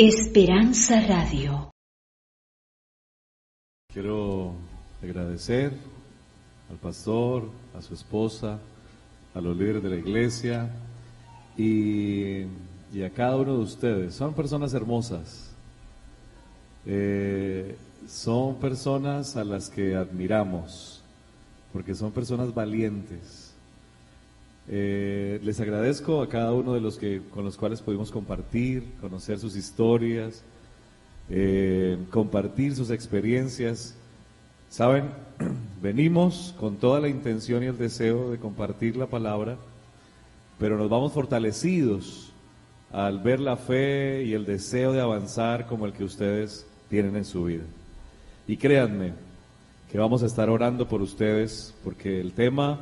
Esperanza Radio. Quiero agradecer al pastor, a su esposa, a los líderes de la iglesia y, a cada uno de ustedes. Son personas hermosas. Eh, son personas a las que admiramos, porque son personas valientes eh, les agradezco a cada uno de los que con los cuales pudimos compartir, conocer sus historias, eh, compartir sus experiencias. Saben, venimos con toda la intención y el deseo de compartir la palabra, pero nos vamos fortalecidos al ver la fe y el deseo de avanzar como el que ustedes tienen en su vida. Y créanme que vamos a estar orando por ustedes porque el tema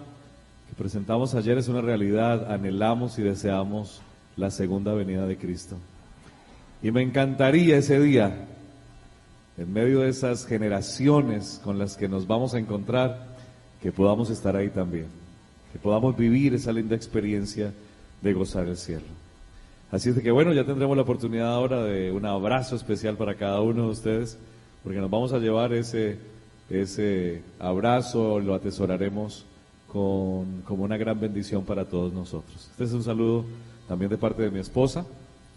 presentamos ayer es una realidad, anhelamos y deseamos la segunda venida de Cristo. Y me encantaría ese día, en medio de esas generaciones con las que nos vamos a encontrar, que podamos estar ahí también, que podamos vivir esa linda experiencia de gozar el cielo. Así es que bueno, ya tendremos la oportunidad ahora de un abrazo especial para cada uno de ustedes, porque nos vamos a llevar ese, ese abrazo, lo atesoraremos como una gran bendición para todos nosotros. Este es un saludo también de parte de mi esposa,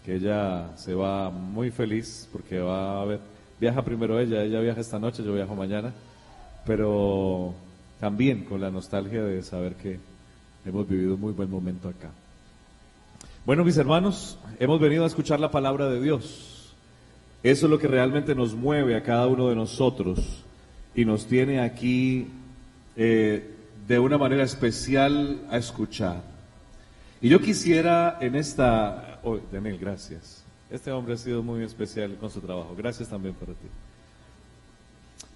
que ella se va muy feliz porque va a ver, viaja primero ella, ella viaja esta noche, yo viajo mañana, pero también con la nostalgia de saber que hemos vivido un muy buen momento acá. Bueno, mis hermanos, hemos venido a escuchar la palabra de Dios. Eso es lo que realmente nos mueve a cada uno de nosotros y nos tiene aquí eh, de una manera especial a escuchar. Y yo quisiera en esta... Oh, gracias. Este hombre ha sido muy especial con su trabajo. Gracias también para ti.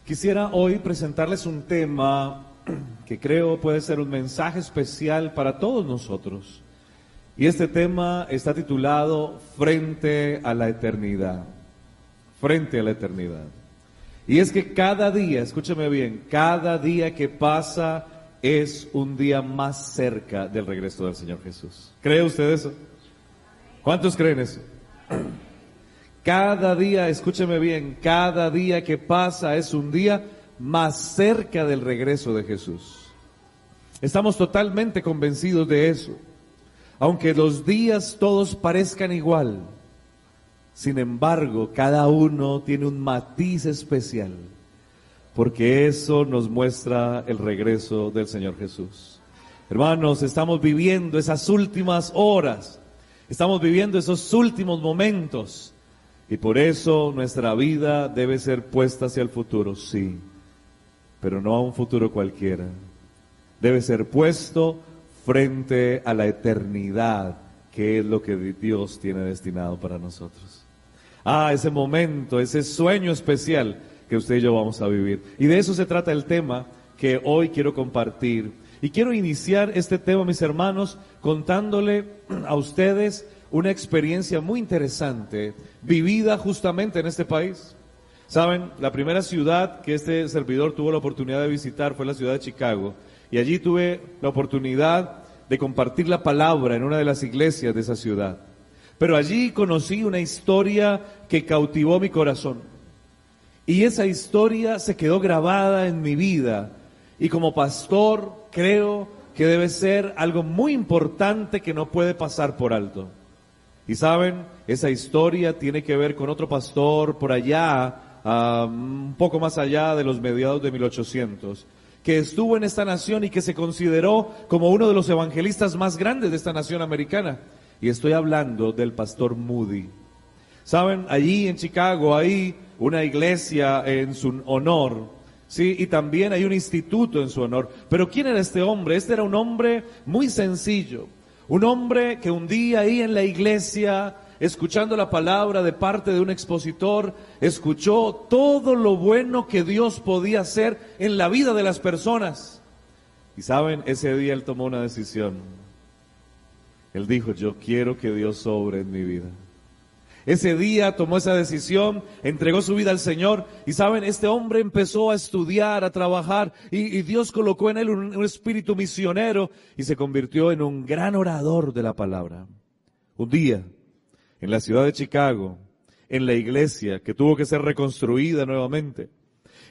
Quisiera hoy presentarles un tema que creo puede ser un mensaje especial para todos nosotros. Y este tema está titulado Frente a la eternidad. Frente a la eternidad. Y es que cada día, escúcheme bien, cada día que pasa es un día más cerca del regreso del Señor Jesús. ¿Cree usted eso? ¿Cuántos creen eso? Cada día, escúcheme bien, cada día que pasa es un día más cerca del regreso de Jesús. Estamos totalmente convencidos de eso. Aunque los días todos parezcan igual, sin embargo, cada uno tiene un matiz especial porque eso nos muestra el regreso del Señor Jesús. Hermanos, estamos viviendo esas últimas horas, estamos viviendo esos últimos momentos y por eso nuestra vida debe ser puesta hacia el futuro, sí, pero no a un futuro cualquiera. Debe ser puesto frente a la eternidad, que es lo que Dios tiene destinado para nosotros. Ah, ese momento, ese sueño especial que usted y yo vamos a vivir. Y de eso se trata el tema que hoy quiero compartir. Y quiero iniciar este tema, mis hermanos, contándole a ustedes una experiencia muy interesante vivida justamente en este país. Saben, la primera ciudad que este servidor tuvo la oportunidad de visitar fue la ciudad de Chicago. Y allí tuve la oportunidad de compartir la palabra en una de las iglesias de esa ciudad. Pero allí conocí una historia que cautivó mi corazón. Y esa historia se quedó grabada en mi vida. Y como pastor creo que debe ser algo muy importante que no puede pasar por alto. Y saben, esa historia tiene que ver con otro pastor por allá, un poco más allá de los mediados de 1800, que estuvo en esta nación y que se consideró como uno de los evangelistas más grandes de esta nación americana. Y estoy hablando del pastor Moody. Saben, allí en Chicago, ahí una iglesia en su honor, sí, y también hay un instituto en su honor. Pero ¿quién era este hombre? Este era un hombre muy sencillo, un hombre que un día ahí en la iglesia, escuchando la palabra de parte de un expositor, escuchó todo lo bueno que Dios podía hacer en la vida de las personas. Y saben, ese día él tomó una decisión. Él dijo, yo quiero que Dios sobre en mi vida. Ese día tomó esa decisión, entregó su vida al Señor y saben, este hombre empezó a estudiar, a trabajar y, Dios colocó en él un, espíritu misionero y se convirtió en un gran orador de la palabra. Un día, en la ciudad de Chicago, en la iglesia que tuvo que ser reconstruida nuevamente.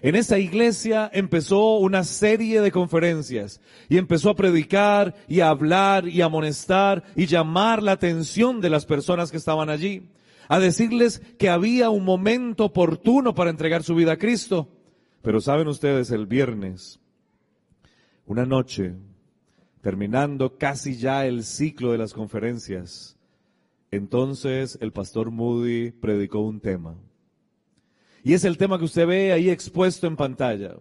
En esa iglesia empezó una serie de conferencias y empezó a predicar y a hablar y a amonestar y llamar la atención de las personas que estaban allí, a decirles que había un momento oportuno para entregar su vida a Cristo. Pero saben ustedes, el viernes, una noche, terminando casi ya el ciclo de las conferencias, entonces el pastor Moody predicó un tema. Y es el tema que usted ve ahí expuesto en pantalla.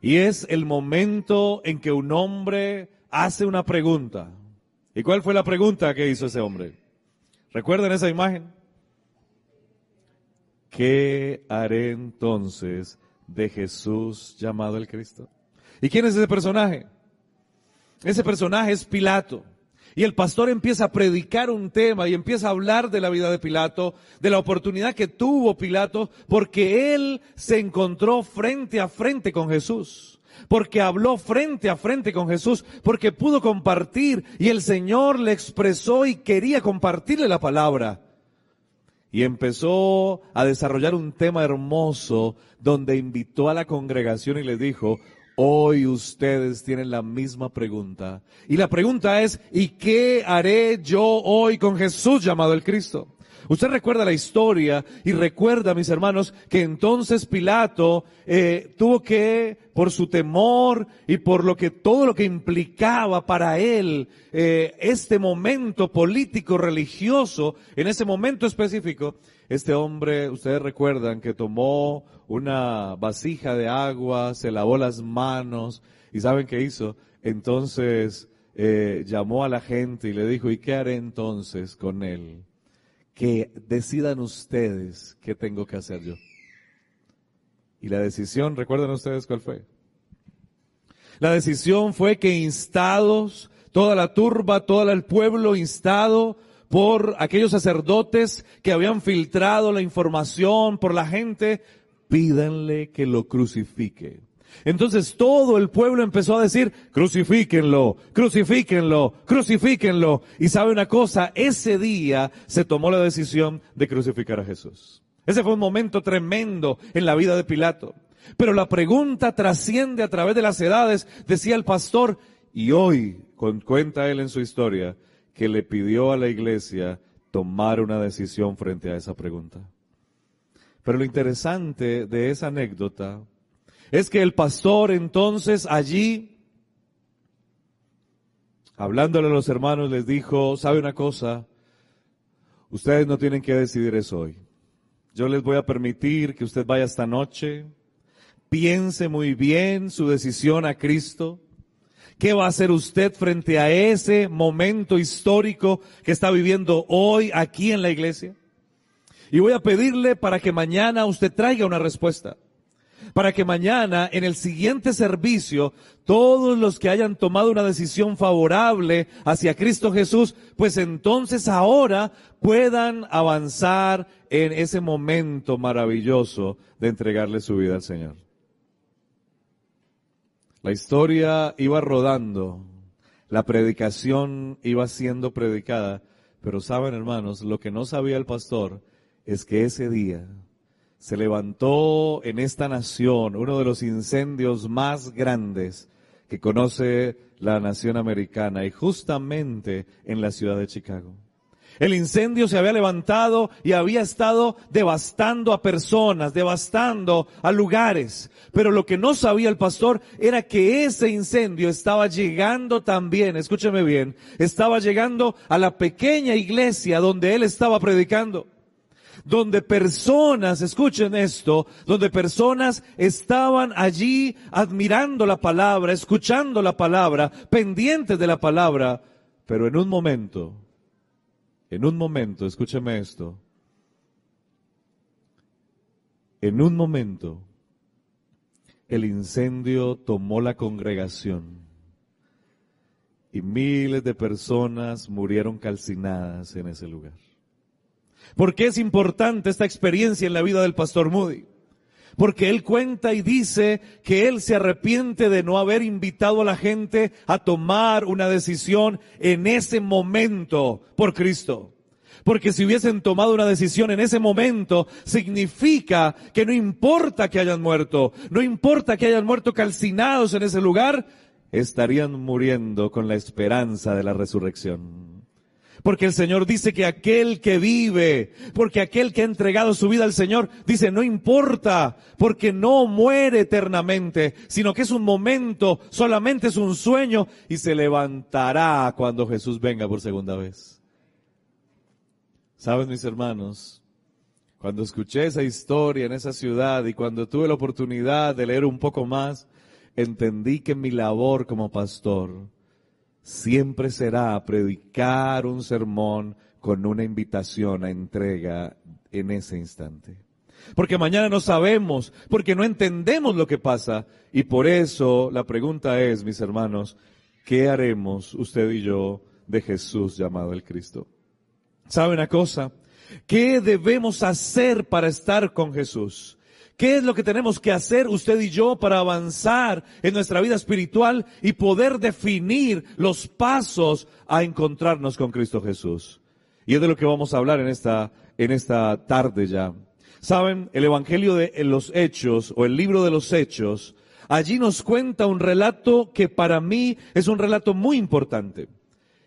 Y es el momento en que un hombre hace una pregunta. ¿Y cuál fue la pregunta que hizo ese hombre? ¿Recuerdan esa imagen? ¿Qué haré entonces de Jesús llamado el Cristo? ¿Y quién es ese personaje? Ese personaje es Pilato. Y el pastor empieza a predicar un tema y empieza a hablar de la vida de Pilato, de la oportunidad que tuvo Pilato, porque él se encontró frente a frente con Jesús, porque habló frente a frente con Jesús, porque pudo compartir y el Señor le expresó y quería compartirle la palabra. Y empezó a desarrollar un tema hermoso donde invitó a la congregación y le dijo, Hoy ustedes tienen la misma pregunta. Y la pregunta es, ¿y qué haré yo hoy con Jesús llamado el Cristo? Usted recuerda la historia y recuerda, mis hermanos, que entonces Pilato eh, tuvo que, por su temor y por lo que todo lo que implicaba para él eh, este momento político religioso, en ese momento específico, este hombre, ustedes recuerdan que tomó una vasija de agua, se lavó las manos y ¿saben qué hizo? Entonces eh, llamó a la gente y le dijo, ¿y qué haré entonces con él? Que decidan ustedes qué tengo que hacer yo. Y la decisión, ¿recuerdan ustedes cuál fue? La decisión fue que instados, toda la turba, todo el pueblo instado por aquellos sacerdotes que habían filtrado la información por la gente, pídanle que lo crucifique. Entonces todo el pueblo empezó a decir, crucifíquenlo, crucifíquenlo, crucifíquenlo. Y sabe una cosa, ese día se tomó la decisión de crucificar a Jesús. Ese fue un momento tremendo en la vida de Pilato. Pero la pregunta trasciende a través de las edades, decía el pastor, y hoy, cuenta él en su historia, que le pidió a la iglesia tomar una decisión frente a esa pregunta. Pero lo interesante de esa anécdota es que el pastor entonces allí, hablándole a los hermanos, les dijo, ¿sabe una cosa? Ustedes no tienen que decidir eso hoy. Yo les voy a permitir que usted vaya esta noche, piense muy bien su decisión a Cristo, ¿Qué va a hacer usted frente a ese momento histórico que está viviendo hoy aquí en la iglesia? Y voy a pedirle para que mañana usted traiga una respuesta. Para que mañana en el siguiente servicio todos los que hayan tomado una decisión favorable hacia Cristo Jesús, pues entonces ahora puedan avanzar en ese momento maravilloso de entregarle su vida al Señor. La historia iba rodando, la predicación iba siendo predicada, pero saben hermanos, lo que no sabía el pastor es que ese día se levantó en esta nación uno de los incendios más grandes que conoce la nación americana y justamente en la ciudad de Chicago. El incendio se había levantado y había estado devastando a personas, devastando a lugares. Pero lo que no sabía el pastor era que ese incendio estaba llegando también, escúcheme bien, estaba llegando a la pequeña iglesia donde él estaba predicando. Donde personas, escuchen esto, donde personas estaban allí admirando la palabra, escuchando la palabra, pendientes de la palabra, pero en un momento en un momento, escúcheme esto, en un momento el incendio tomó la congregación y miles de personas murieron calcinadas en ese lugar. ¿Por qué es importante esta experiencia en la vida del pastor Moody? Porque él cuenta y dice que él se arrepiente de no haber invitado a la gente a tomar una decisión en ese momento por Cristo. Porque si hubiesen tomado una decisión en ese momento, significa que no importa que hayan muerto, no importa que hayan muerto calcinados en ese lugar, estarían muriendo con la esperanza de la resurrección. Porque el Señor dice que aquel que vive, porque aquel que ha entregado su vida al Señor, dice, no importa, porque no muere eternamente, sino que es un momento, solamente es un sueño y se levantará cuando Jesús venga por segunda vez. Sabes, mis hermanos, cuando escuché esa historia en esa ciudad y cuando tuve la oportunidad de leer un poco más, entendí que mi labor como pastor siempre será predicar un sermón con una invitación a entrega en ese instante. Porque mañana no sabemos, porque no entendemos lo que pasa. Y por eso la pregunta es, mis hermanos, ¿qué haremos usted y yo de Jesús llamado el Cristo? ¿Sabe una cosa? ¿Qué debemos hacer para estar con Jesús? ¿Qué es lo que tenemos que hacer usted y yo para avanzar en nuestra vida espiritual y poder definir los pasos a encontrarnos con Cristo Jesús? Y es de lo que vamos a hablar en esta, en esta tarde ya. Saben, el Evangelio de los Hechos o el libro de los Hechos, allí nos cuenta un relato que para mí es un relato muy importante.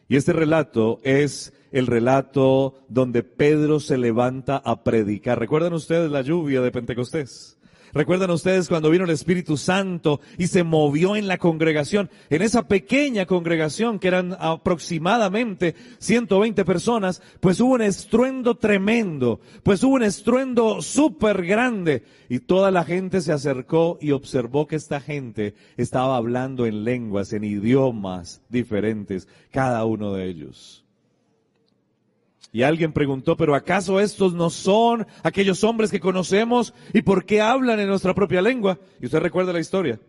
Y este relato es el relato donde Pedro se levanta a predicar. ¿Recuerdan ustedes la lluvia de Pentecostés? ¿Recuerdan ustedes cuando vino el Espíritu Santo y se movió en la congregación? En esa pequeña congregación que eran aproximadamente 120 personas, pues hubo un estruendo tremendo, pues hubo un estruendo súper grande y toda la gente se acercó y observó que esta gente estaba hablando en lenguas, en idiomas diferentes, cada uno de ellos. Y alguien preguntó, pero ¿acaso estos no son aquellos hombres que conocemos y por qué hablan en nuestra propia lengua? Y usted recuerda la historia.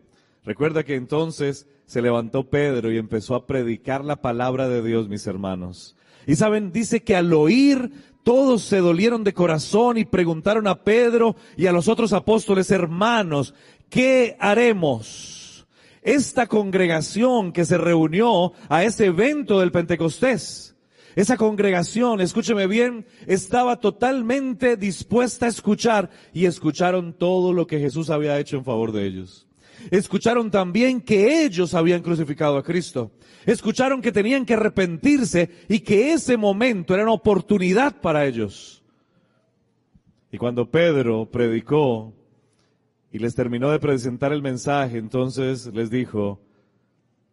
Recuerda que entonces se levantó Pedro y empezó a predicar la palabra de Dios, mis hermanos. Y saben, dice que al oír todos se dolieron de corazón y preguntaron a Pedro y a los otros apóstoles, hermanos, ¿qué haremos? Esta congregación que se reunió a ese evento del Pentecostés, esa congregación, escúcheme bien, estaba totalmente dispuesta a escuchar y escucharon todo lo que Jesús había hecho en favor de ellos. Escucharon también que ellos habían crucificado a Cristo. Escucharon que tenían que arrepentirse y que ese momento era una oportunidad para ellos. Y cuando Pedro predicó y les terminó de presentar el mensaje, entonces les dijo,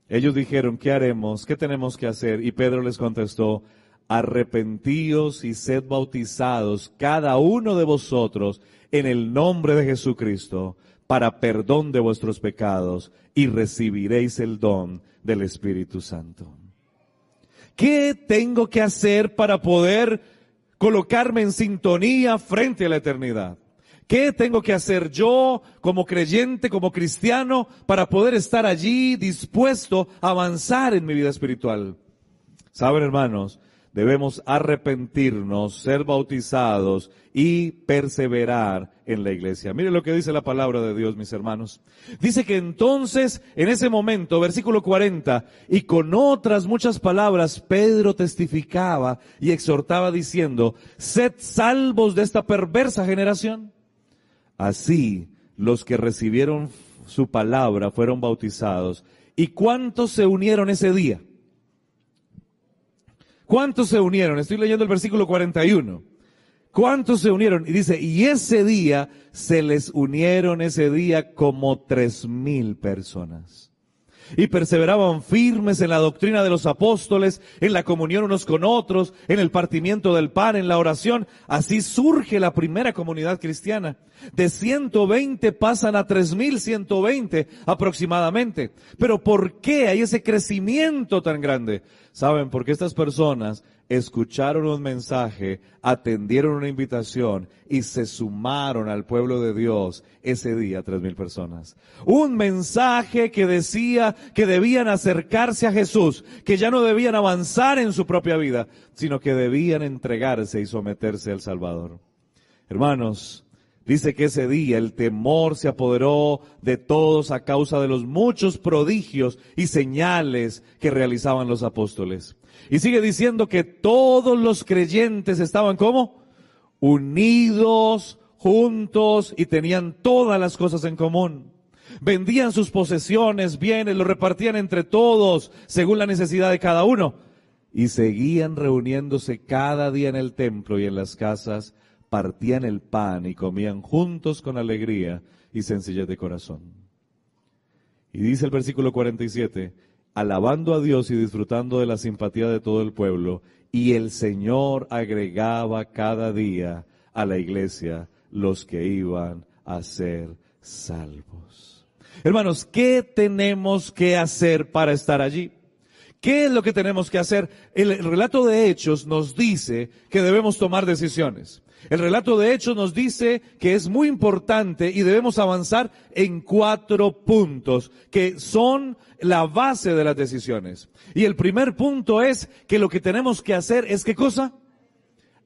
ellos dijeron, ¿qué haremos? ¿Qué tenemos que hacer? Y Pedro les contestó, arrepentíos y sed bautizados cada uno de vosotros en el nombre de Jesucristo para perdón de vuestros pecados y recibiréis el don del Espíritu Santo. ¿Qué tengo que hacer para poder colocarme en sintonía frente a la eternidad? ¿Qué tengo que hacer yo como creyente, como cristiano, para poder estar allí dispuesto a avanzar en mi vida espiritual? Saben, hermanos, debemos arrepentirnos, ser bautizados y perseverar en la iglesia. Mire lo que dice la palabra de Dios, mis hermanos. Dice que entonces, en ese momento, versículo 40, y con otras muchas palabras, Pedro testificaba y exhortaba diciendo, sed salvos de esta perversa generación. Así, los que recibieron su palabra fueron bautizados. ¿Y cuántos se unieron ese día? ¿Cuántos se unieron? Estoy leyendo el versículo 41. ¿Cuántos se unieron? Y dice, y ese día se les unieron ese día como tres mil personas y perseveraban firmes en la doctrina de los apóstoles, en la comunión unos con otros, en el partimiento del pan, en la oración. Así surge la primera comunidad cristiana. De 120 pasan a 3120 aproximadamente. Pero ¿por qué hay ese crecimiento tan grande? Saben, porque estas personas escucharon un mensaje, atendieron una invitación y se sumaron al pueblo de Dios ese día, tres mil personas. Un mensaje que decía que debían acercarse a Jesús, que ya no debían avanzar en su propia vida, sino que debían entregarse y someterse al Salvador. Hermanos, Dice que ese día el temor se apoderó de todos a causa de los muchos prodigios y señales que realizaban los apóstoles. Y sigue diciendo que todos los creyentes estaban como unidos, juntos y tenían todas las cosas en común. Vendían sus posesiones, bienes, lo repartían entre todos según la necesidad de cada uno. Y seguían reuniéndose cada día en el templo y en las casas partían el pan y comían juntos con alegría y sencillez de corazón. Y dice el versículo 47, alabando a Dios y disfrutando de la simpatía de todo el pueblo, y el Señor agregaba cada día a la iglesia los que iban a ser salvos. Hermanos, ¿qué tenemos que hacer para estar allí? ¿Qué es lo que tenemos que hacer? El relato de Hechos nos dice que debemos tomar decisiones. El relato de Hechos nos dice que es muy importante y debemos avanzar en cuatro puntos que son la base de las decisiones. Y el primer punto es que lo que tenemos que hacer es qué cosa?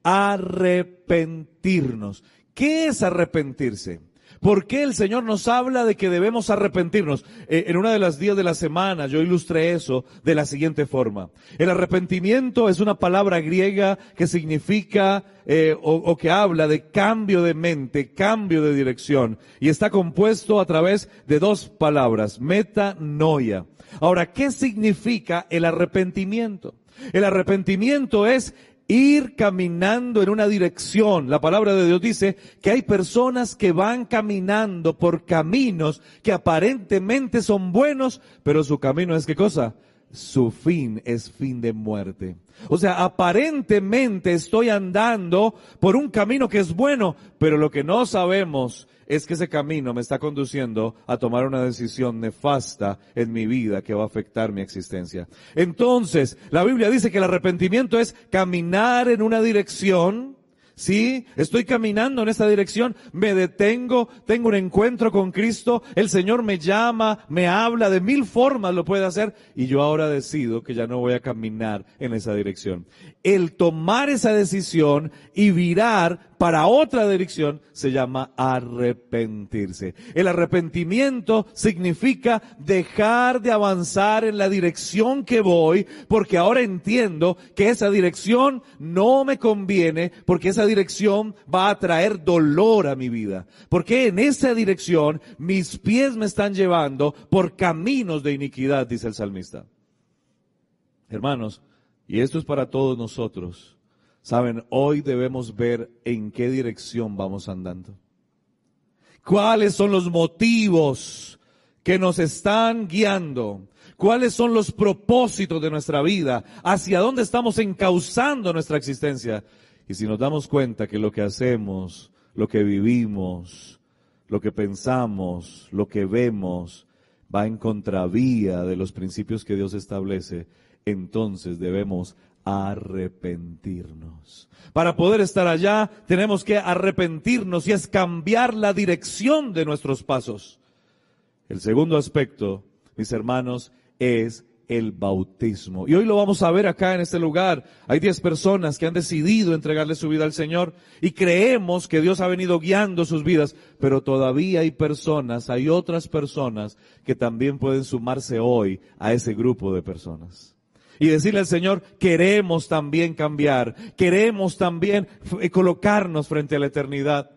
Arrepentirnos. ¿Qué es arrepentirse? ¿Por qué el Señor nos habla de que debemos arrepentirnos? Eh, en una de las días de la semana yo ilustré eso de la siguiente forma. El arrepentimiento es una palabra griega que significa eh, o, o que habla de cambio de mente, cambio de dirección y está compuesto a través de dos palabras, metanoia. Ahora, ¿qué significa el arrepentimiento? El arrepentimiento es ir caminando en una dirección. La palabra de Dios dice que hay personas que van caminando por caminos que aparentemente son buenos, pero su camino es qué cosa? Su fin es fin de muerte. O sea, aparentemente estoy andando por un camino que es bueno, pero lo que no sabemos es que ese camino me está conduciendo a tomar una decisión nefasta en mi vida que va a afectar mi existencia. Entonces, la Biblia dice que el arrepentimiento es caminar en una dirección Sí, estoy caminando en esta dirección, me detengo, tengo un encuentro con Cristo, el Señor me llama, me habla, de mil formas lo puede hacer y yo ahora decido que ya no voy a caminar en esa dirección. El tomar esa decisión y virar para otra dirección se llama arrepentirse. El arrepentimiento significa dejar de avanzar en la dirección que voy porque ahora entiendo que esa dirección no me conviene porque esa dirección va a traer dolor a mi vida. Porque en esa dirección mis pies me están llevando por caminos de iniquidad, dice el salmista. Hermanos, y esto es para todos nosotros. Saben, hoy debemos ver en qué dirección vamos andando. ¿Cuáles son los motivos que nos están guiando? ¿Cuáles son los propósitos de nuestra vida? ¿Hacia dónde estamos encauzando nuestra existencia? Y si nos damos cuenta que lo que hacemos, lo que vivimos, lo que pensamos, lo que vemos, va en contravía de los principios que Dios establece, entonces debemos arrepentirnos. Para poder estar allá tenemos que arrepentirnos y es cambiar la dirección de nuestros pasos. El segundo aspecto, mis hermanos, es el bautismo. Y hoy lo vamos a ver acá en este lugar. Hay diez personas que han decidido entregarle su vida al Señor y creemos que Dios ha venido guiando sus vidas, pero todavía hay personas, hay otras personas que también pueden sumarse hoy a ese grupo de personas y decirle al Señor, queremos también cambiar, queremos también eh, colocarnos frente a la eternidad.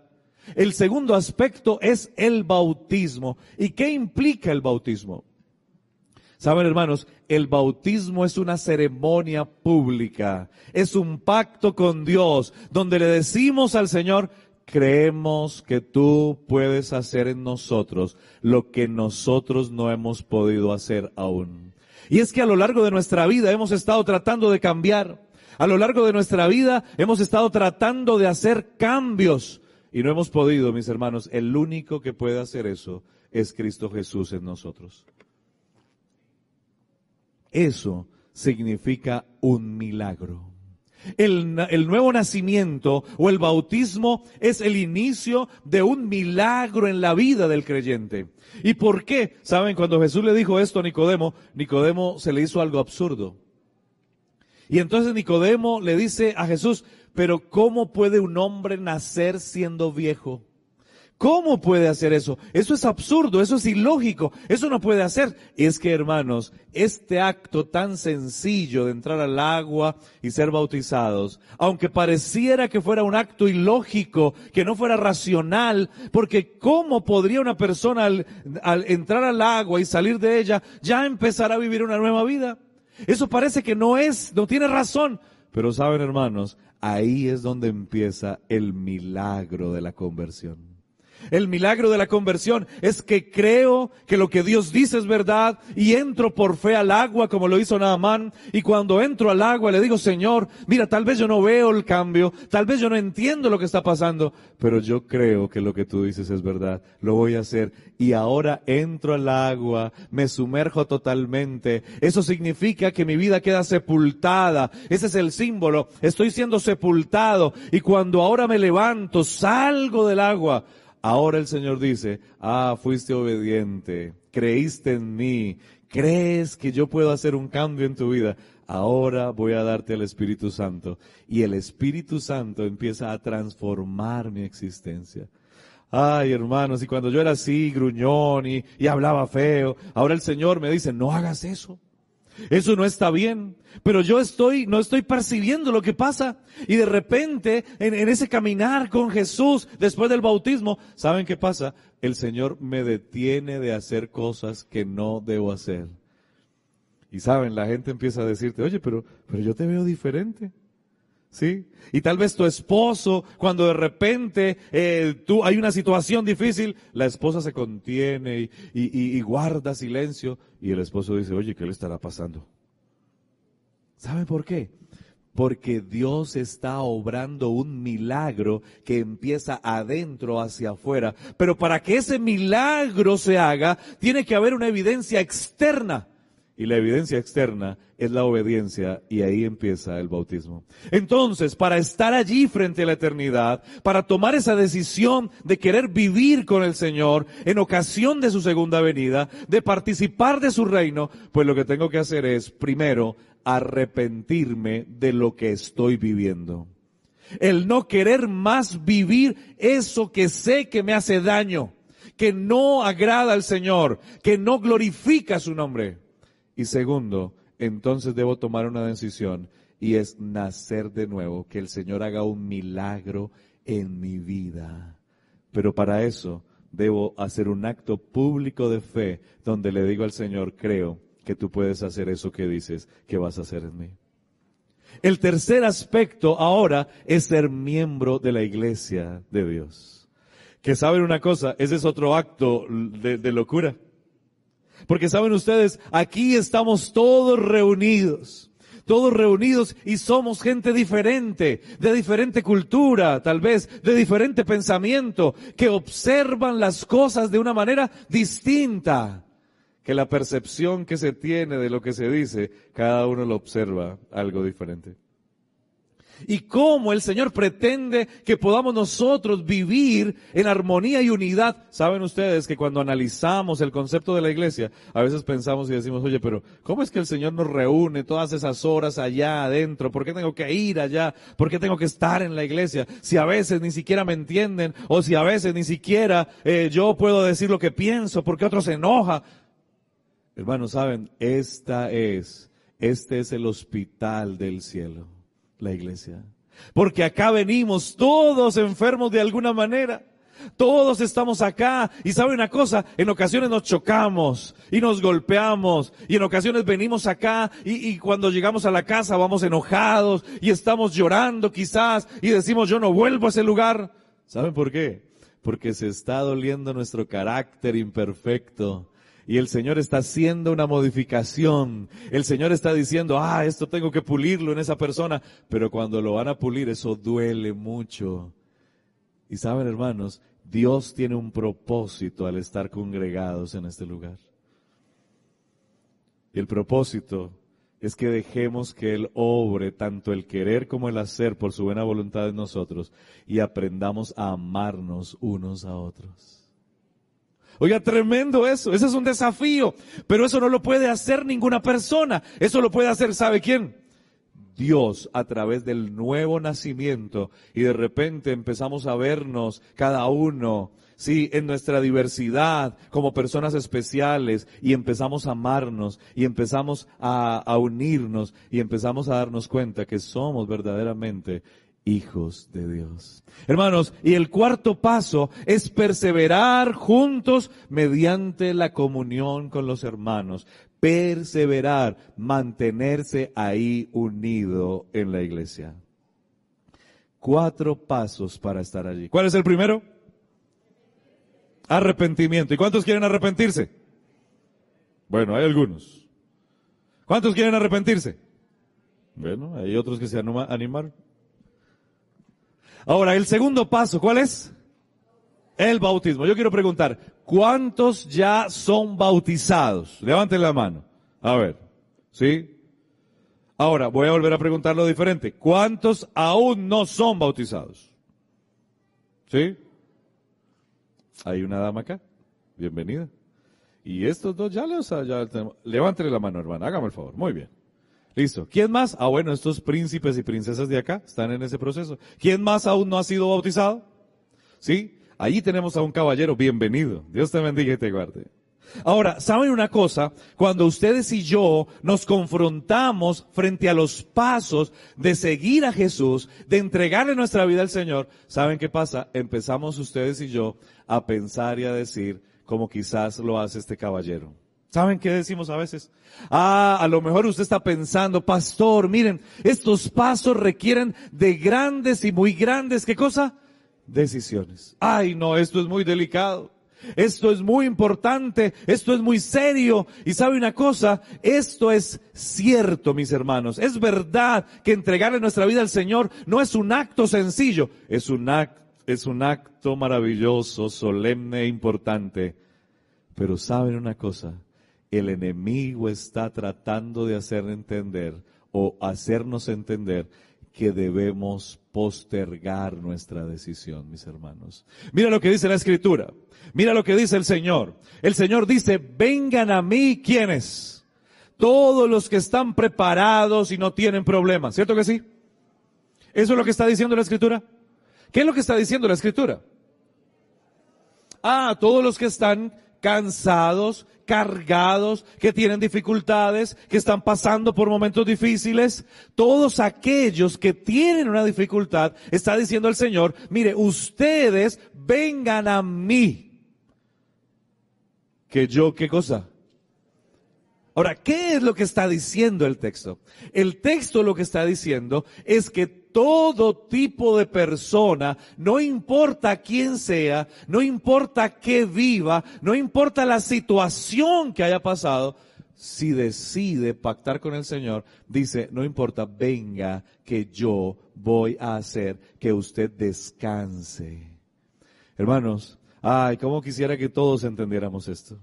El segundo aspecto es el bautismo. ¿Y qué implica el bautismo? Saben hermanos, el bautismo es una ceremonia pública, es un pacto con Dios, donde le decimos al Señor, creemos que tú puedes hacer en nosotros lo que nosotros no hemos podido hacer aún. Y es que a lo largo de nuestra vida hemos estado tratando de cambiar. A lo largo de nuestra vida hemos estado tratando de hacer cambios y no hemos podido, mis hermanos. El único que puede hacer eso es Cristo Jesús en nosotros. Eso significa un milagro. El, nuevo nacimiento o el bautismo es el inicio de un milagro en la vida del creyente. ¿Y por qué? Saben, cuando Jesús le dijo esto a Nicodemo, Nicodemo se le hizo algo absurdo. Y entonces Nicodemo le dice a Jesús, pero ¿cómo puede un hombre nacer siendo viejo? ¿Cómo puede hacer eso? Eso es absurdo, eso es ilógico, eso no puede hacer. Es que, hermanos, este acto tan sencillo de entrar al agua y ser bautizados, aunque pareciera que fuera un acto ilógico, que no fuera racional, porque ¿cómo podría una persona al, al entrar al agua y salir de ella ya empezar a vivir una nueva vida? Eso parece que no es, no tiene razón. Pero saben, hermanos, ahí es donde empieza el milagro de la conversión. El milagro de la conversión es que creo que lo que Dios dice es verdad y entro por fe al agua como lo hizo Naamán y cuando entro al agua le digo, Señor, mira, tal vez yo no veo el cambio, tal vez yo no entiendo lo que está pasando, pero yo creo que lo que tú dices es verdad, lo voy a hacer y ahora entro al agua, me sumerjo totalmente. Eso significa que mi vida queda sepultada. Ese es el símbolo. Estoy siendo sepultado y cuando ahora me levanto, salgo del agua Ahora el Señor dice, ah, fuiste obediente, creíste en mí, crees que yo puedo hacer un cambio en tu vida. Ahora voy a darte el Espíritu Santo. Y el Espíritu Santo empieza a transformar mi existencia. Ay, hermanos, y cuando yo era así, gruñón y, y hablaba feo, ahora el Señor me dice, no hagas eso. Eso no está bien. Pero yo estoy, no estoy percibiendo lo que pasa. Y de repente, en, ese caminar con Jesús después del bautismo, ¿saben qué pasa? El Señor me detiene de hacer cosas que no debo hacer. Y saben, la gente empieza a decirte, oye, pero, pero yo te veo diferente. ¿Sí? Y tal vez tu esposo, cuando de repente eh, tú hay una situación difícil, la esposa se contiene y, y, y, guarda silencio y el esposo dice, oye, ¿qué le estará pasando? ¿Sabe por qué? Porque Dios está obrando un milagro que empieza adentro hacia afuera. Pero para que ese milagro se haga, tiene que haber una evidencia externa. Y la evidencia externa es la obediencia y ahí empieza el bautismo. Entonces, para estar allí frente a la eternidad, para tomar esa decisión de querer vivir con el Señor en ocasión de su segunda venida, de participar de su reino, pues lo que tengo que hacer es, primero, arrepentirme de lo que estoy viviendo. El no querer más vivir eso que sé que me hace daño, que no agrada al Señor, que no glorifica su nombre. Y segundo, entonces debo tomar una decisión y es nacer de nuevo, que el Señor haga un milagro en mi vida. Pero para eso debo hacer un acto público de fe donde le digo al Señor, creo que tú puedes hacer eso que dices que vas a hacer en mí. El tercer aspecto ahora es ser miembro de la iglesia de Dios. Que saben una cosa, ese es otro acto de, de locura. Porque saben ustedes, aquí estamos todos reunidos, todos reunidos y somos gente diferente, de diferente cultura, tal vez, de diferente pensamiento, que observan las cosas de una manera distinta, que la percepción que se tiene de lo que se dice, cada uno lo observa algo diferente y cómo el Señor pretende que podamos nosotros vivir en armonía y unidad. Saben ustedes que cuando analizamos el concepto de la iglesia, a veces pensamos y decimos, oye, pero ¿cómo es que el Señor nos reúne todas esas horas allá adentro? ¿Por qué tengo que ir allá? ¿Por qué tengo que estar en la iglesia? Si a veces ni siquiera me entienden o si a veces ni siquiera eh, yo puedo decir lo que pienso porque otro se enoja. Hermanos, saben, esta es, este es el hospital del cielo la iglesia. Porque acá venimos todos enfermos de alguna manera. Todos estamos acá y sabe una cosa, en ocasiones nos chocamos y nos golpeamos y en ocasiones venimos acá y, y, cuando llegamos a la casa vamos enojados y estamos llorando quizás y decimos yo no vuelvo a ese lugar. ¿Saben por qué? Porque se está doliendo nuestro carácter imperfecto y el Señor está haciendo una modificación. El Señor está diciendo, ah, esto tengo que pulirlo en esa persona. Pero cuando lo van a pulir, eso duele mucho. Y saben, hermanos, Dios tiene un propósito al estar congregados en este lugar. Y el propósito es que dejemos que Él obre tanto el querer como el hacer por su buena voluntad en nosotros y aprendamos a amarnos unos a otros. Oiga, tremendo eso. Ese es un desafío. Pero eso no lo puede hacer ninguna persona. Eso lo puede hacer, ¿sabe quién? Dios a través del nuevo nacimiento y de repente empezamos a vernos cada uno, sí, en nuestra diversidad como personas especiales y empezamos a amarnos y empezamos a, a unirnos y empezamos a darnos cuenta que somos verdaderamente hijos de Dios. Hermanos, y el cuarto paso es perseverar juntos mediante la comunión con los hermanos perseverar, mantenerse ahí unido en la iglesia. Cuatro pasos para estar allí. ¿Cuál es el primero? Arrepentimiento. ¿Y cuántos quieren arrepentirse? Bueno, hay algunos. ¿Cuántos quieren arrepentirse? Bueno, hay otros que se animaron. Ahora, el segundo paso, ¿cuál es? El bautismo. Yo quiero preguntar, ¿cuántos ya son bautizados? Levanten la mano. A ver, ¿sí? Ahora, voy a volver a preguntarlo diferente. ¿Cuántos aún no son bautizados? ¿Sí? Hay una dama acá. Bienvenida. Y estos dos ya, les, ya levántele la mano, hermana. Hágame el favor. Muy bien. Listo. ¿Quién más? Ah, bueno, estos príncipes y princesas de acá están en ese proceso. ¿Quién más aún no ha sido bautizado? ¿Sí? Allí tenemos a un caballero, bienvenido. Dios te bendiga y te guarde. Ahora, ¿saben una cosa? Cuando ustedes y yo nos confrontamos frente a los pasos de seguir a Jesús, de entregarle nuestra vida al Señor, ¿saben qué pasa? Empezamos ustedes y yo a pensar y a decir como quizás lo hace este caballero. ¿Saben qué decimos a veces? Ah, a lo mejor usted está pensando, pastor, miren, estos pasos requieren de grandes y muy grandes, ¿qué cosa? decisiones. Ay, no, esto es muy delicado. Esto es muy importante, esto es muy serio. Y sabe una cosa, esto es cierto, mis hermanos. Es verdad que entregarle nuestra vida al Señor no es un acto sencillo, es un acto, es un acto maravilloso, solemne e importante. Pero saben una cosa, el enemigo está tratando de hacer entender o hacernos entender que debemos postergar nuestra decisión, mis hermanos. Mira lo que dice la escritura. Mira lo que dice el Señor. El Señor dice, vengan a mí quienes. Todos los que están preparados y no tienen problemas. ¿Cierto que sí? ¿Eso es lo que está diciendo la escritura? ¿Qué es lo que está diciendo la escritura? Ah, todos los que están cansados, cargados, que tienen dificultades, que están pasando por momentos difíciles. Todos aquellos que tienen una dificultad, está diciendo el Señor, mire, ustedes vengan a mí. Que yo, ¿qué cosa? Ahora, ¿qué es lo que está diciendo el texto? El texto lo que está diciendo es que todo tipo de persona, no importa quién sea, no importa qué viva, no importa la situación que haya pasado, si decide pactar con el Señor, dice, no importa, venga que yo voy a hacer que usted descanse. Hermanos, ay, cómo quisiera que todos entendiéramos esto.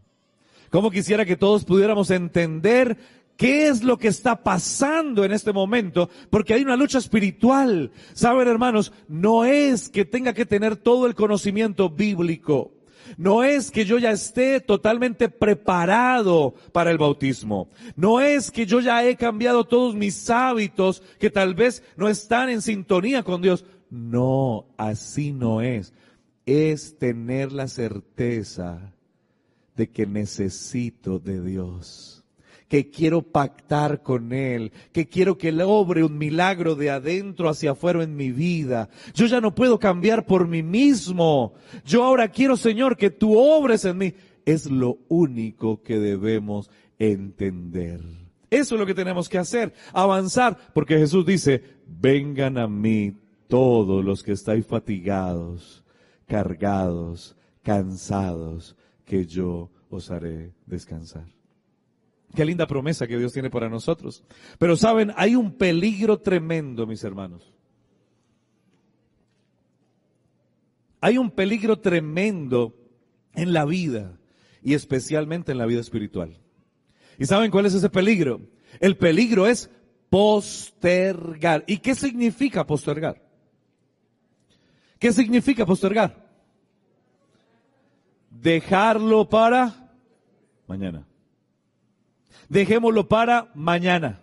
Cómo quisiera que todos pudiéramos entender qué es lo que está pasando en este momento, porque hay una lucha espiritual. Saben, hermanos, no es que tenga que tener todo el conocimiento bíblico. No es que yo ya esté totalmente preparado para el bautismo. No es que yo ya he cambiado todos mis hábitos que tal vez no están en sintonía con Dios. No, así no es. Es tener la certeza de que necesito de Dios, que quiero pactar con Él, que quiero que Él obre un milagro de adentro hacia afuera en mi vida. Yo ya no puedo cambiar por mí mismo. Yo ahora quiero, Señor, que tú obres en mí. Es lo único que debemos entender. Eso es lo que tenemos que hacer, avanzar, porque Jesús dice, vengan a mí todos los que estáis fatigados, cargados, cansados, que yo os haré descansar. Qué linda promesa que Dios tiene para nosotros. Pero saben, hay un peligro tremendo, mis hermanos. Hay un peligro tremendo en la vida y especialmente en la vida espiritual. ¿Y saben cuál es ese peligro? El peligro es postergar. ¿Y qué significa postergar? ¿Qué significa postergar? Dejarlo para mañana. Dejémoslo para mañana.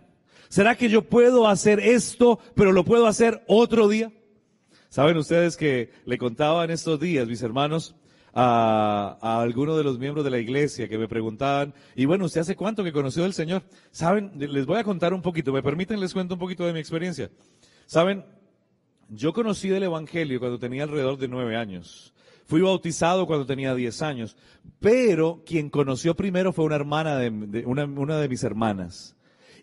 ¿Será que yo puedo hacer esto, pero lo puedo hacer otro día? Saben ustedes que le contaba en estos días, mis hermanos, a, algunos de los miembros de la iglesia que me preguntaban, y bueno, ¿usted hace cuánto que conoció al Señor? Saben, les voy a contar un poquito, me permiten les cuento un poquito de mi experiencia. Saben, yo conocí del Evangelio cuando tenía alrededor de nueve años. Fui bautizado cuando tenía diez años, pero quien conoció primero fue una hermana de, una, una de mis hermanas.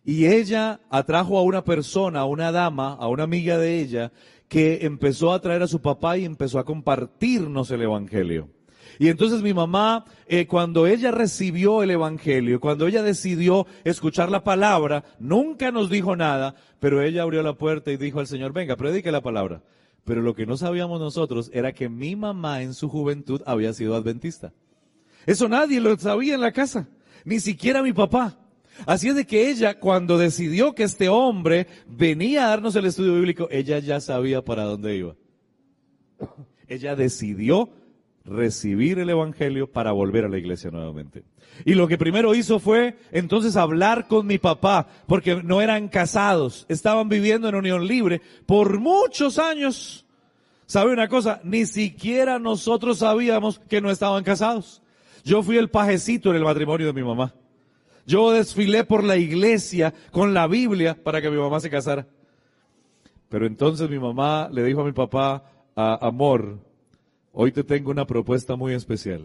Y ella atrajo a una persona, a una dama, a una amiga de ella, que empezó a traer a su papá y empezó a compartirnos el Evangelio. Y entonces mi mamá, eh, cuando ella recibió el Evangelio, cuando ella decidió escuchar la palabra, nunca nos dijo nada, pero ella abrió la puerta y dijo al Señor, venga, predique la palabra. Pero lo que no sabíamos nosotros era que mi mamá en su juventud había sido adventista. Eso nadie lo sabía en la casa, ni siquiera mi papá. Así es de que ella, cuando decidió que este hombre venía a darnos el estudio bíblico, ella ya sabía para dónde iba. Ella decidió recibir el Evangelio para volver a la iglesia nuevamente. Y lo que primero hizo fue entonces hablar con mi papá, porque no eran casados, estaban viviendo en unión libre por muchos años. ¿Sabe una cosa? Ni siquiera nosotros sabíamos que no estaban casados. Yo fui el pajecito en el matrimonio de mi mamá. Yo desfilé por la iglesia con la Biblia para que mi mamá se casara. Pero entonces mi mamá le dijo a mi papá, amor, Hoy te tengo una propuesta muy especial.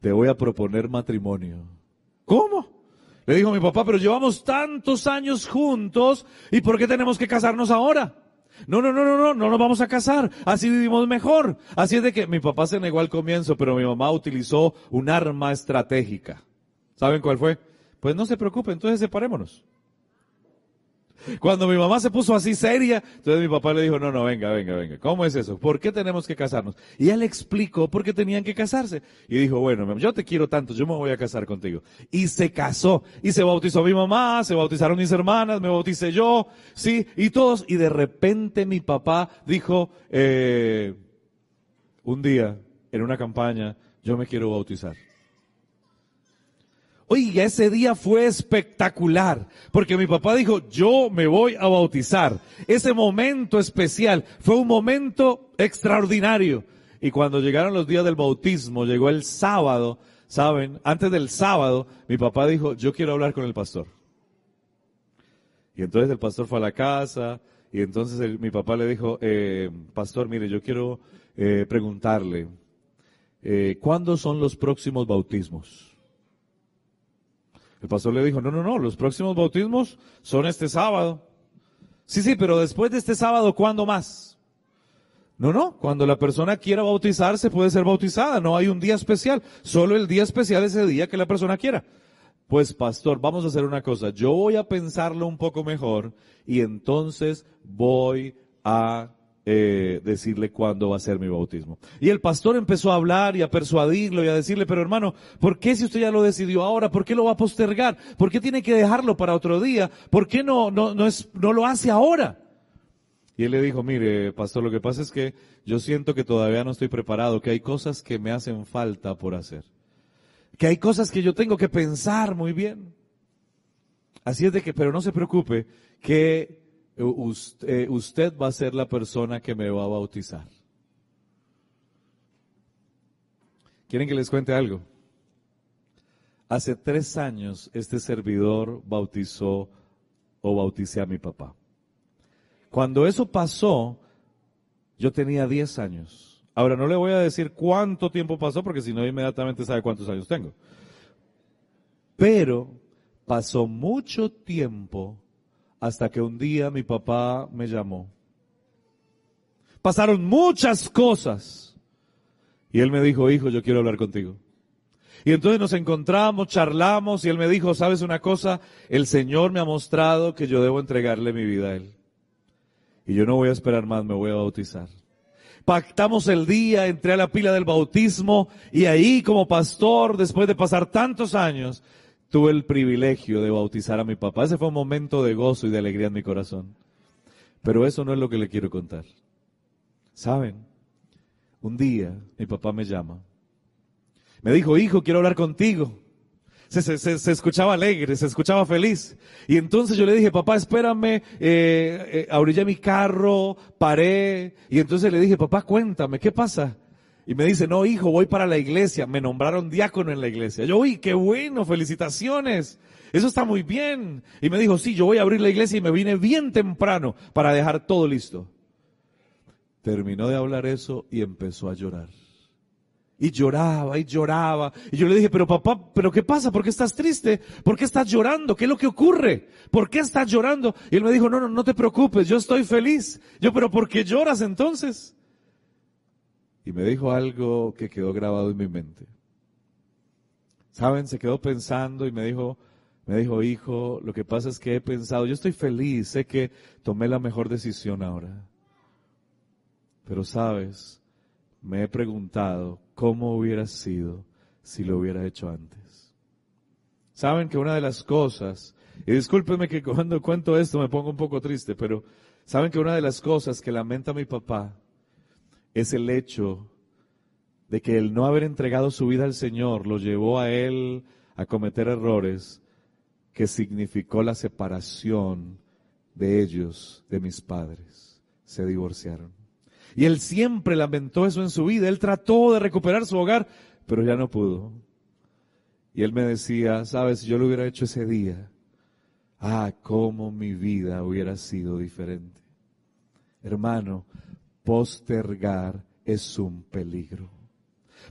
Te voy a proponer matrimonio. ¿Cómo? Le dijo mi papá, pero llevamos tantos años juntos y ¿por qué tenemos que casarnos ahora? No, no, no, no, no, no nos vamos a casar. Así vivimos mejor. Así es de que mi papá se negó al comienzo, pero mi mamá utilizó un arma estratégica. ¿Saben cuál fue? Pues no se preocupe, entonces separémonos. Cuando mi mamá se puso así seria, entonces mi papá le dijo, no, no, venga, venga, venga, ¿cómo es eso? ¿Por qué tenemos que casarnos? Y él explicó por qué tenían que casarse. Y dijo, bueno, yo te quiero tanto, yo me voy a casar contigo. Y se casó, y se bautizó mi mamá, se bautizaron mis hermanas, me bauticé yo, sí, y todos, y de repente mi papá dijo, eh, un día, en una campaña, yo me quiero bautizar. Oiga, ese día fue espectacular, porque mi papá dijo, yo me voy a bautizar. Ese momento especial fue un momento extraordinario. Y cuando llegaron los días del bautismo, llegó el sábado, ¿saben? Antes del sábado, mi papá dijo, yo quiero hablar con el pastor. Y entonces el pastor fue a la casa, y entonces mi papá le dijo, eh, pastor, mire, yo quiero eh, preguntarle, eh, ¿cuándo son los próximos bautismos? El pastor le dijo, no, no, no, los próximos bautismos son este sábado. Sí, sí, pero después de este sábado, ¿cuándo más? No, no, cuando la persona quiera bautizarse puede ser bautizada, no hay un día especial, solo el día especial es el día que la persona quiera. Pues pastor, vamos a hacer una cosa, yo voy a pensarlo un poco mejor y entonces voy a eh, decirle cuándo va a ser mi bautismo. Y el pastor empezó a hablar y a persuadirlo y a decirle, pero hermano, ¿por qué si usted ya lo decidió ahora? ¿Por qué lo va a postergar? ¿Por qué tiene que dejarlo para otro día? ¿Por qué no, no, no, es, no lo hace ahora? Y él le dijo, mire, pastor, lo que pasa es que yo siento que todavía no estoy preparado, que hay cosas que me hacen falta por hacer. Que hay cosas que yo tengo que pensar muy bien. Así es de que, pero no se preocupe, que eh, usted, va a ser la persona que me va a bautizar. ¿Quieren que les cuente algo? Hace tres años este servidor bautizó o bauticé a mi papá. Cuando eso pasó, yo tenía diez años. Ahora no le voy a decir cuánto tiempo pasó porque si no inmediatamente sabe cuántos años tengo. Pero pasó mucho tiempo hasta que un día mi papá me llamó. Pasaron muchas cosas. Y él me dijo, hijo, yo quiero hablar contigo. Y entonces nos encontramos, charlamos y él me dijo, ¿sabes una cosa? El Señor me ha mostrado que yo debo entregarle mi vida a Él. Y yo no voy a esperar más, me voy a bautizar. Pactamos el día, entré a la pila del bautismo y ahí como pastor, después de pasar tantos años, tuve el privilegio de bautizar a mi papá. Ese fue un momento de gozo y de alegría en mi corazón. Pero eso no es lo que le quiero contar. ¿Saben? Un día mi papá me llama. Me dijo, hijo, quiero hablar contigo. se, escuchaba alegre, se escuchaba feliz. Y entonces yo le dije, papá, espérame, eh, eh, mi carro, paré. Y entonces le dije, papá, cuéntame, ¿qué pasa? Y me dice, no, hijo, voy para la iglesia. Me nombraron diácono en la iglesia. Yo, uy, qué bueno, felicitaciones. Eso está muy bien. Y me dijo, sí, yo voy a abrir la iglesia y me vine bien temprano para dejar todo listo. Terminó de hablar eso y empezó a llorar. Y lloraba y lloraba. Y yo le dije, pero papá, ¿pero qué pasa? ¿Por qué estás triste? ¿Por qué estás llorando? ¿Qué es lo que ocurre? ¿Por qué estás llorando? Y él me dijo, no, no, no te preocupes, yo estoy feliz. Yo, pero ¿por qué lloras entonces? Y me dijo algo que quedó grabado en mi mente. ¿Saben? Se quedó pensando y me dijo, me dijo, hijo, lo que pasa es que he pensado, yo estoy feliz, sé que tomé la mejor decisión ahora. Pero sabes, me he preguntado cómo hubiera sido si lo hubiera hecho antes. Saben que una de las cosas, y discúlpenme que cuando cuento esto me pongo un poco triste, pero saben que una de las cosas que lamenta mi papá es el hecho de que el no haber entregado su vida al Señor lo llevó a él a cometer errores que significó la separación de ellos, de mis padres. Se divorciaron. Y él siempre lamentó eso en su vida. Él trató de recuperar su hogar, pero ya no pudo. Y él me decía, sabes, yo lo hubiera hecho ese día. Ah, cómo mi vida hubiera sido diferente. Hermano, postergar es un peligro.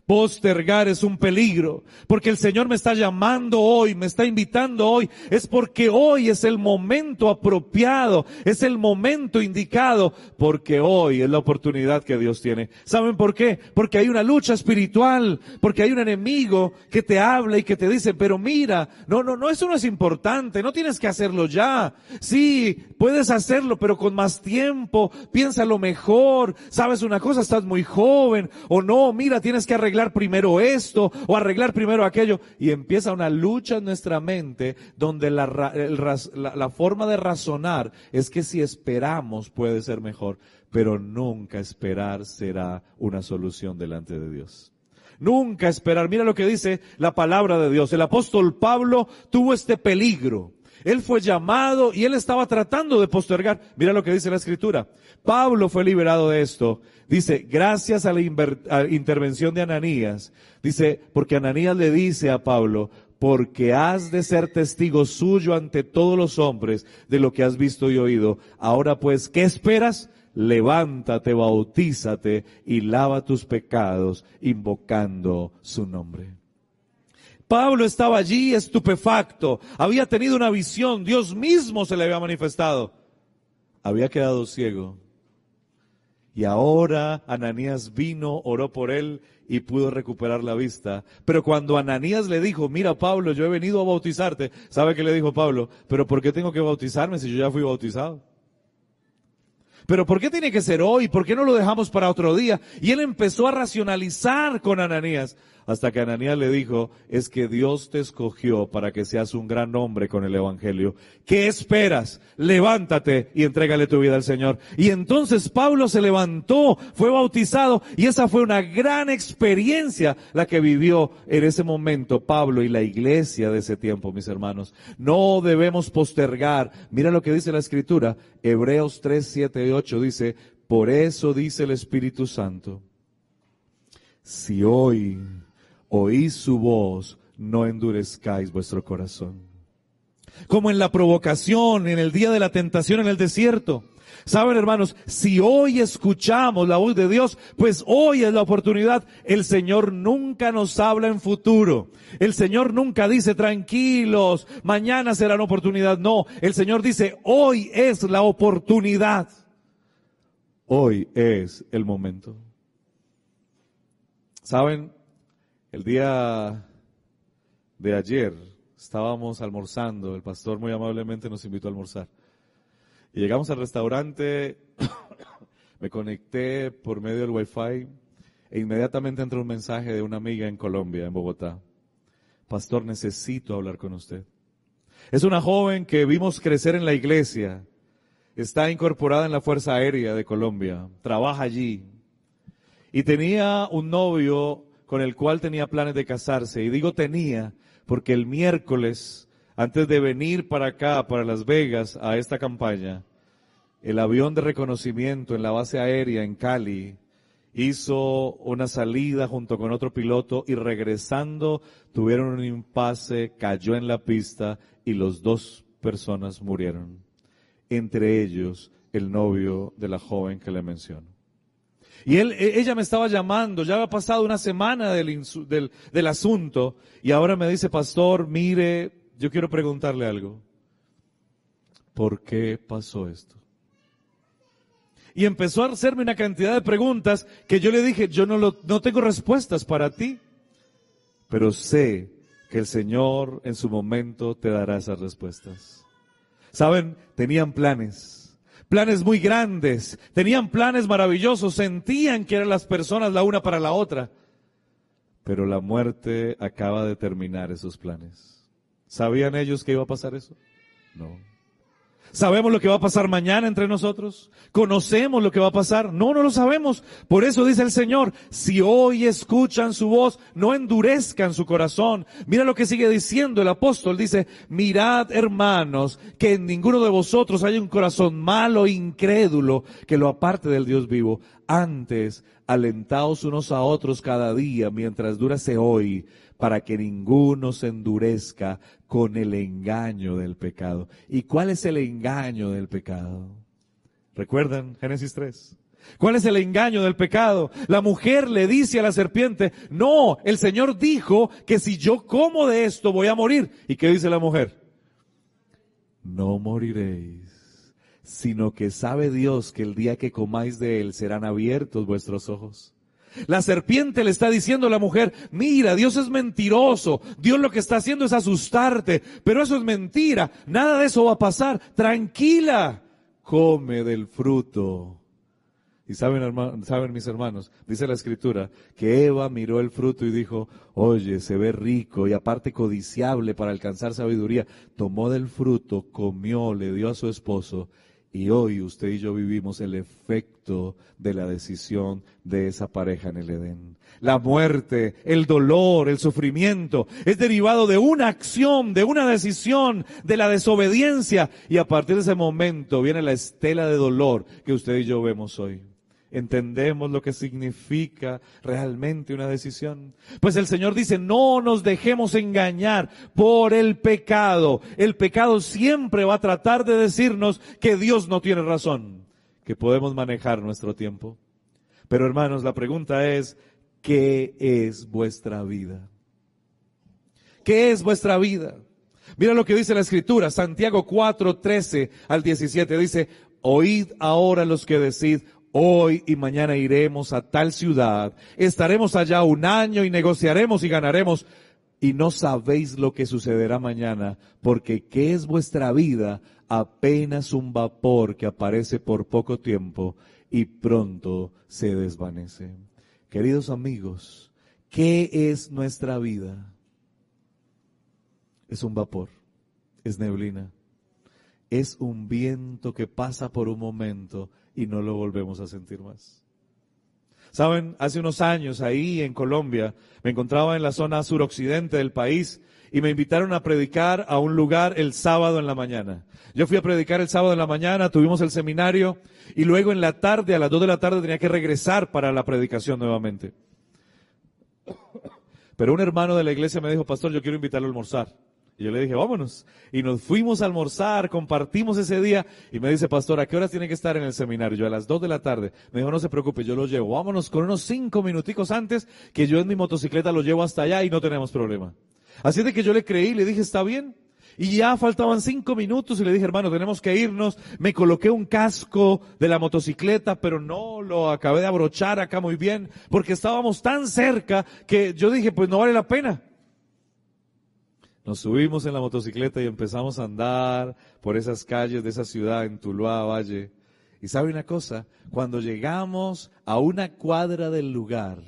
Postergar es un peligro, porque el Señor me está llamando hoy, me está invitando hoy, es porque hoy es el momento apropiado, es el momento indicado, porque hoy es la oportunidad que Dios tiene. ¿Saben por qué? Porque hay una lucha espiritual, porque hay un enemigo que te habla y que te dice, pero mira, no, no, no, eso no es importante, no tienes que hacerlo ya. Sí, puedes hacerlo, pero con más tiempo, piénsalo mejor, sabes una cosa, estás muy joven, o no, mira, tienes que arreglar primero esto o arreglar primero aquello. Y empieza una lucha en nuestra mente donde la, la, forma de razonar es que si esperamos puede ser mejor, pero nunca esperar será una solución delante de Dios. Nunca esperar. Mira lo que dice la palabra de Dios. El apóstol Pablo tuvo este peligro. Él fue llamado y él estaba tratando de postergar. Mira lo que dice la escritura. Pablo fue liberado de esto. Dice, gracias a la, intervención de Ananías. Dice, porque Ananías le dice a Pablo, porque has de ser testigo suyo ante todos los hombres de lo que has visto y oído. Ahora pues, ¿qué esperas? Levántate, bautízate y lava tus pecados invocando su nombre. Pablo estaba allí estupefacto, había tenido una visión, Dios mismo se le había manifestado, había quedado ciego. Y ahora Ananías vino, oró por él y pudo recuperar la vista. Pero cuando Ananías le dijo, mira Pablo, yo he venido a bautizarte, ¿sabe qué le dijo Pablo? Pero ¿por qué tengo que bautizarme si yo ya fui bautizado? Pero ¿por qué tiene que ser hoy? ¿Por qué no lo dejamos para otro día? Y él empezó a racionalizar con Ananías hasta que Ananías le dijo, es que Dios te escogió para que seas un gran hombre con el Evangelio. ¿Qué esperas? Levántate y entrégale tu vida al Señor. Y entonces Pablo se levantó, fue bautizado y esa fue una gran experiencia la que vivió en ese momento Pablo y la iglesia de ese tiempo, mis hermanos. No debemos postergar. Mira lo que dice la escritura. Hebreos 3, 7 y 8 dice, por eso dice el Espíritu Santo, si hoy oís su voz, no endurezcáis vuestro corazón. Como en la provocación, en el día de la tentación en el desierto. Saben, hermanos, si hoy escuchamos la voz de Dios, pues hoy es la oportunidad. El Señor nunca nos habla en futuro. El Señor nunca dice, tranquilos, mañana será una oportunidad. No, el Señor dice, hoy es la oportunidad. Hoy es el momento. Saben, el día de ayer estábamos almorzando, el pastor muy amablemente nos invitó a almorzar. Y llegamos al restaurante, me conecté por medio del wifi e inmediatamente entró un mensaje de una amiga en Colombia, en Bogotá. Pastor, necesito hablar con usted. Es una joven que vimos crecer en la iglesia, está incorporada en la Fuerza Aérea de Colombia, trabaja allí y tenía un novio con el cual tenía planes de casarse. Y digo tenía porque el miércoles, antes de venir para acá, para Las Vegas, a esta campaña, el avión de reconocimiento en la base aérea en Cali hizo una salida junto con otro piloto y regresando tuvieron un impasse, cayó en la pista y los dos personas murieron. Entre ellos el novio de la joven que le menciono. Y él, e, ella me estaba llamando, ya había pasado una semana del, asunto y ahora me dice, pastor, mire, yo quiero preguntarle algo. ¿Por qué pasó esto? Y empezó a hacerme una cantidad de preguntas que yo le dije, yo no, lo, no tengo respuestas para ti, pero sé que el Señor en su momento te dará esas respuestas. Saben, tenían planes, planes muy grandes, tenían planes maravillosos, sentían que eran las personas la una para la otra, pero la muerte acaba de terminar esos planes. ¿Sabían ellos que iba a pasar eso? No. ¿Sabemos lo que va a pasar mañana entre nosotros? ¿Conocemos lo que va a pasar? No, no lo sabemos. Por eso dice el Señor, si hoy escuchan su voz, no endurezcan su corazón. Mira lo que sigue diciendo el apóstol. Dice, mirad hermanos, que en ninguno de vosotros haya un corazón malo incrédulo que lo aparte del Dios vivo. Antes, alentaos unos a otros cada día mientras durase hoy para que ninguno se endurezca con el engaño del pecado. ¿Y cuál es el engaño del pecado? ¿Recuerdan Génesis 3? ¿Cuál es el engaño del pecado? La mujer le dice a la serpiente, no, el Señor dijo que si yo como de esto voy a morir. ¿Y qué dice la mujer? No moriréis, sino que sabe Dios que el día que comáis de él serán abiertos vuestros ojos la serpiente le está diciendo a la mujer, mira, Dios es mentiroso, Dios lo que está haciendo es asustarte, pero eso es mentira, nada de eso va a pasar, tranquila, come del fruto. Y saben, mis hermanos, dice la escritura, que Eva miró el fruto y dijo, oye, se ve rico y aparte codiciable para alcanzar sabiduría. Tomó del fruto, comió, le dio a su esposo y hoy usted y yo vivimos el efecto de la decisión de esa pareja en el Edén. La muerte, el dolor, el sufrimiento es derivado de una acción, de una decisión, de la desobediencia. Y a partir de ese momento viene la estela de dolor que usted y yo vemos hoy entendemos lo que significa realmente una decisión. Pues el Señor dice, no nos dejemos engañar por el pecado. El pecado siempre va a tratar de decirnos que Dios no tiene razón, que podemos manejar nuestro tiempo. Pero hermanos, la pregunta es, ¿qué es vuestra vida? ¿Qué es vuestra vida? Mira lo que dice la escritura, Santiago 4, 13 al 17, dice, oíd ahora los que decid, Hoy y mañana iremos a tal ciudad, estaremos allá un año y negociaremos y ganaremos. Y no sabéis lo que sucederá mañana, porque ¿qué es vuestra vida? Apenas un vapor que aparece por poco tiempo y pronto se desvanece. Queridos amigos, ¿qué es nuestra vida? Es un vapor, es neblina, es un viento que pasa por un momento y no lo volvemos a sentir más. Saben, hace unos años ahí en Colombia me encontraba en la zona suroccidente del país y me invitaron a predicar a un lugar el sábado en la mañana. Yo fui a predicar el sábado en la mañana, tuvimos el seminario y luego en la tarde, a las dos de la tarde, tenía que regresar para la predicación nuevamente. Pero un hermano de la iglesia me dijo, pastor, yo quiero invitarlo a almorzar. Y yo le dije, vámonos. Y nos fuimos a almorzar, compartimos ese día. Y me dice, pastor, ¿a qué horas tiene que estar en el seminario? Yo a las dos de la tarde. Me dijo, no se preocupe, yo lo llevo. Vámonos con unos cinco minuticos antes, que yo en mi motocicleta lo llevo hasta allá y no tenemos problema. Así de que yo le creí, le dije, está bien. Y ya faltaban cinco minutos y le dije, hermano, tenemos que irnos. Me coloqué un casco de la motocicleta, pero no lo acabé de abrochar acá muy bien, porque estábamos tan cerca que yo dije, pues no vale la pena. Nos subimos en la motocicleta y empezamos a andar por esas calles de esa ciudad en Tuluá, Valle. Y sabe una cosa, cuando llegamos a una cuadra del lugar,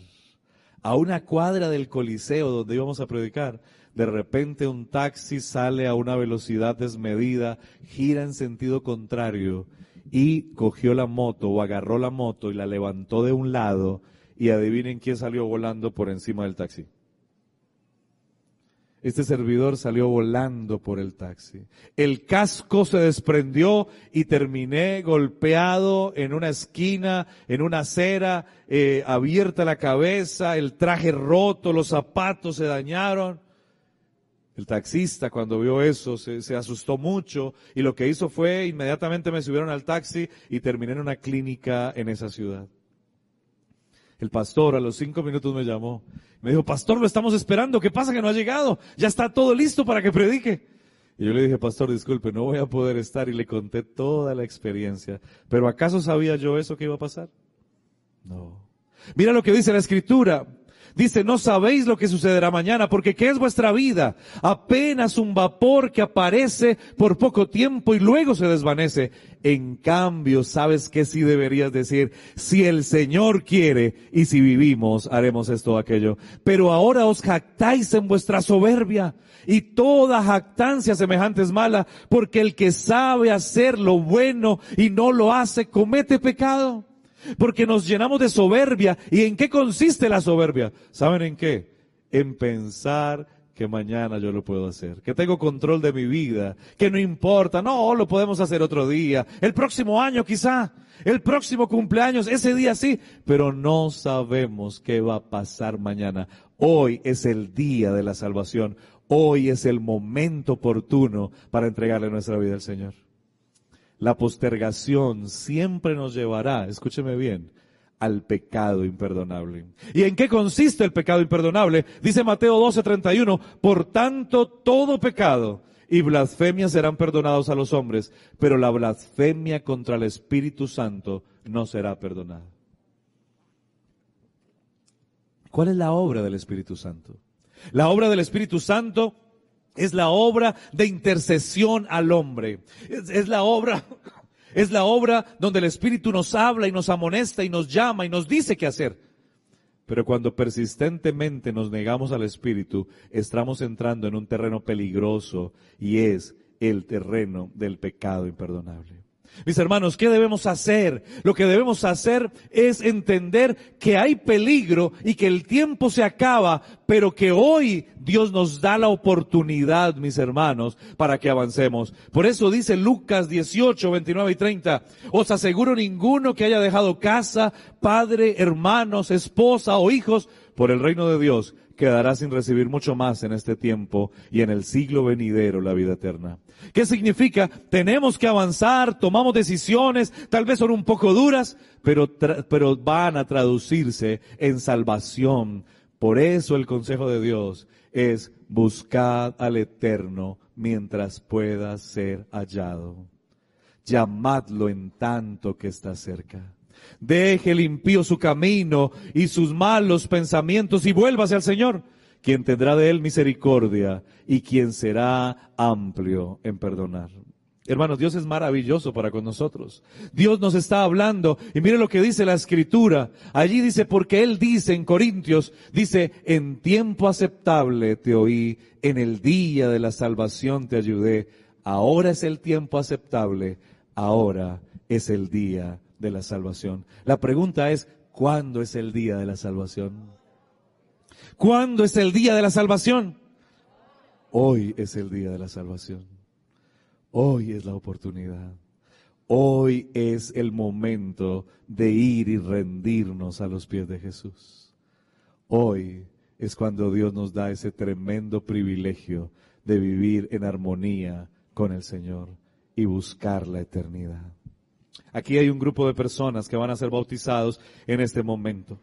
a una cuadra del coliseo donde íbamos a predicar, de repente un taxi sale a una velocidad desmedida, gira en sentido contrario y cogió la moto o agarró la moto y la levantó de un lado y adivinen quién salió volando por encima del taxi. Este servidor salió volando por el taxi. El casco se desprendió y terminé golpeado en una esquina, en una acera, eh, abierta la cabeza, el traje roto, los zapatos se dañaron. El taxista cuando vio eso se, se, asustó mucho y lo que hizo fue inmediatamente me subieron al taxi y terminé en una clínica en esa ciudad. El pastor a los cinco minutos me llamó. Me dijo, pastor, lo estamos esperando. ¿Qué pasa que no ha llegado? Ya está todo listo para que predique. Y yo le dije, pastor, disculpe, no voy a poder estar. Y le conté toda la experiencia. Pero ¿acaso sabía yo eso que iba a pasar? No. Mira lo que dice la escritura. Dice, no sabéis lo que sucederá mañana, porque ¿qué es vuestra vida? Apenas un vapor que aparece por poco tiempo y luego se desvanece. En cambio, ¿sabes qué sí deberías decir? Si el Señor quiere y si vivimos, haremos esto o aquello. Pero ahora os jactáis en vuestra soberbia y toda jactancia semejante es mala, porque el que sabe hacer lo bueno y no lo hace, comete pecado. Porque nos llenamos de soberbia. ¿Y en qué consiste la soberbia? ¿Saben en qué? En pensar que mañana yo lo puedo hacer, que tengo control de mi vida, que no importa, no, lo podemos hacer otro día, el próximo año quizá, el próximo cumpleaños, ese día sí, pero no sabemos qué va a pasar mañana. Hoy es el día de la salvación, hoy es el momento oportuno para entregarle nuestra vida al Señor. La postergación siempre nos llevará, escúcheme bien, al pecado imperdonable. ¿Y en qué consiste el pecado imperdonable? Dice Mateo 12:31, por tanto todo pecado y blasfemia serán perdonados a los hombres, pero la blasfemia contra el Espíritu Santo no será perdonada. ¿Cuál es la obra del Espíritu Santo? La obra del Espíritu Santo es la obra de intercesión al hombre. Es, la obra, es la obra donde el Espíritu nos habla y nos amonesta y nos llama y nos dice qué hacer. Pero cuando persistentemente nos negamos al Espíritu, estamos entrando en un terreno peligroso y es el terreno del pecado imperdonable. Mis hermanos, ¿qué debemos hacer? Lo que debemos hacer es entender que hay peligro y que el tiempo se acaba, pero que hoy Dios nos da la oportunidad, mis hermanos, para que avancemos. Por eso dice Lucas 18, 29 y 30, os aseguro ninguno que haya dejado casa, padre, hermanos, esposa o hijos por el reino de Dios quedará sin recibir mucho más en este tiempo y en el siglo venidero la vida eterna. ¿Qué significa? Tenemos que avanzar, tomamos decisiones, tal vez son un poco duras, pero, pero van a traducirse en salvación. Por eso el consejo de Dios es buscad al Eterno mientras pueda ser hallado. Llamadlo en tanto que está cerca. Deje el impío su camino y sus malos pensamientos y vuélvase al Señor, quien tendrá de él misericordia y quien será amplio en perdonar. Hermanos, Dios es maravilloso para con nosotros. Dios nos está hablando y mire lo que dice la escritura. Allí dice, porque Él dice en Corintios, dice, en tiempo aceptable te oí, en el día de la salvación te ayudé. Ahora es el tiempo aceptable, ahora es el día de la salvación. La pregunta es, ¿cuándo es el día de la salvación? ¿Cuándo es el día de la salvación? Hoy es el día de la salvación. Hoy es la oportunidad. Hoy es el momento de ir y rendirnos a los pies de Jesús. Hoy es cuando Dios nos da ese tremendo privilegio de vivir en armonía con el Señor y buscar la eternidad. Aquí hay un grupo de personas que van a ser bautizados en este momento.